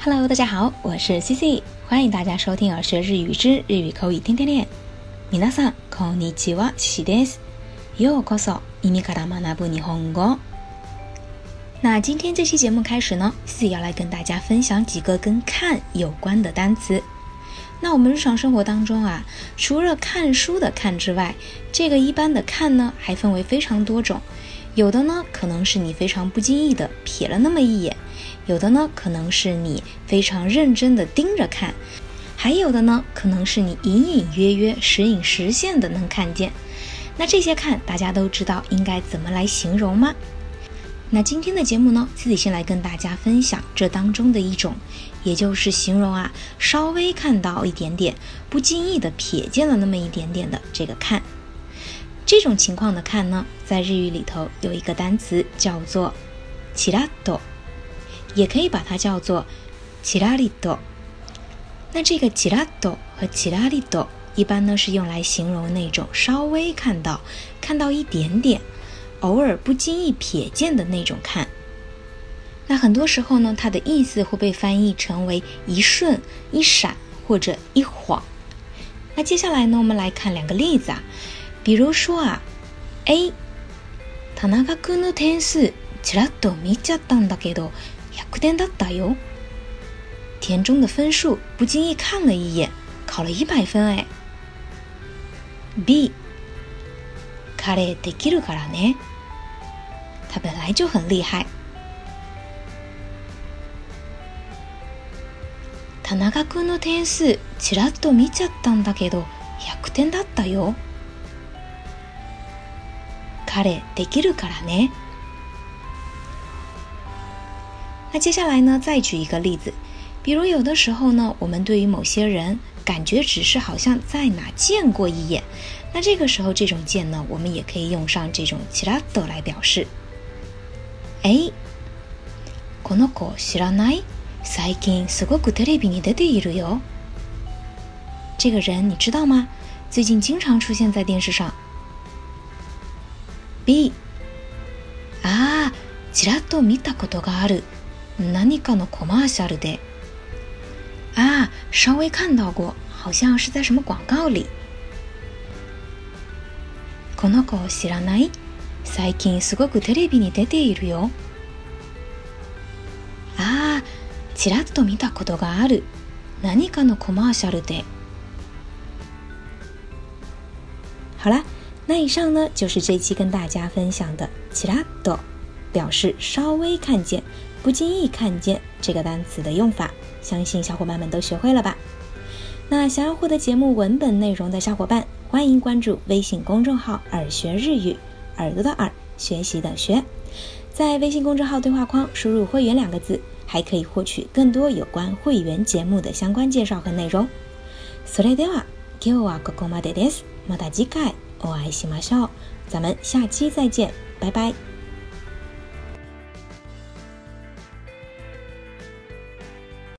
Hello，大家好，我是 CC，欢迎大家收听《耳学日语之日语口语天天练》。皆さんこんにちは、CC です。ようこそ耳から学ぶ日本語。那今天这期节目开始呢，CC 要来跟大家分享几个跟看有关的单词。那我们日常生活当中啊，除了看书的看之外，这个一般的看呢，还分为非常多种。 有的呢，可能是你非常不经意的瞥了那么一眼。有的呢，可能是你非常认真的盯着看；还有的呢，可能是你隐隐约约、时隐时现的能看见。那这些看，大家都知道应该怎么来形容吗？那今天的节目呢，自己先来跟大家分享这当中的一种，也就是形容啊，稍微看到一点点，不经意的瞥见了那么一点点的这个看。这种情况的看呢，在日语里头有一个单词叫做“チラッと”。也可以把它叫做“チラリド”。那这个“チラド”和“チラリド”一般呢是用来形容那种稍微看到、看到一点点、偶尔不经意瞥见的那种看。那很多时候呢，它的意思会被翻译成为一瞬、一闪或者一晃。那接下来呢，我们来看两个例子啊， 比如说啊，A，田中君の点数チラッと見ちゃったんだけど。百点だったよ。田中的分数不经意看了一眼，考了一百分哎。B，彼できるからね。他本来就很厉害。田中君の点数ちらっと見ちゃったんだけど、百点だったよ。彼できるからね。那接下来呢，再举一个例子，比如有的时候呢，我们对于某些人感觉只是好像在哪见过一眼，那这个时候这种见呢，我们也可以用上这种ちらっと来表示。哎，この子知らない？最近すごくテレビに出ているよ。这个人你知道吗？最近经常出现在电视上。 B，あ、ちらっと見たことがある。何かのコマーシャルで啊，稍微看到过，好像是在什么广告里。この子を知らない？最近すごくテレビに出ているよ。ああ、ちらっと見たことがある。何かのコマーシャルで。好啦，那以上呢就是这期跟大家分享的“ちらっと”，表示稍微看见。不经意看见这个单词的用法，相信小伙伴们都学会了吧？那想要获得节目文本内容的小伙伴，欢迎关注微信公众号“耳学日语”，耳朵的耳，学习的学。在微信公众号对话框输入“会员”两个字，还可以获取更多有关会员节目的相关介绍和内容。それでは今日はここまでです。また次回 お会いしましょう。咱们下期再见，拜拜。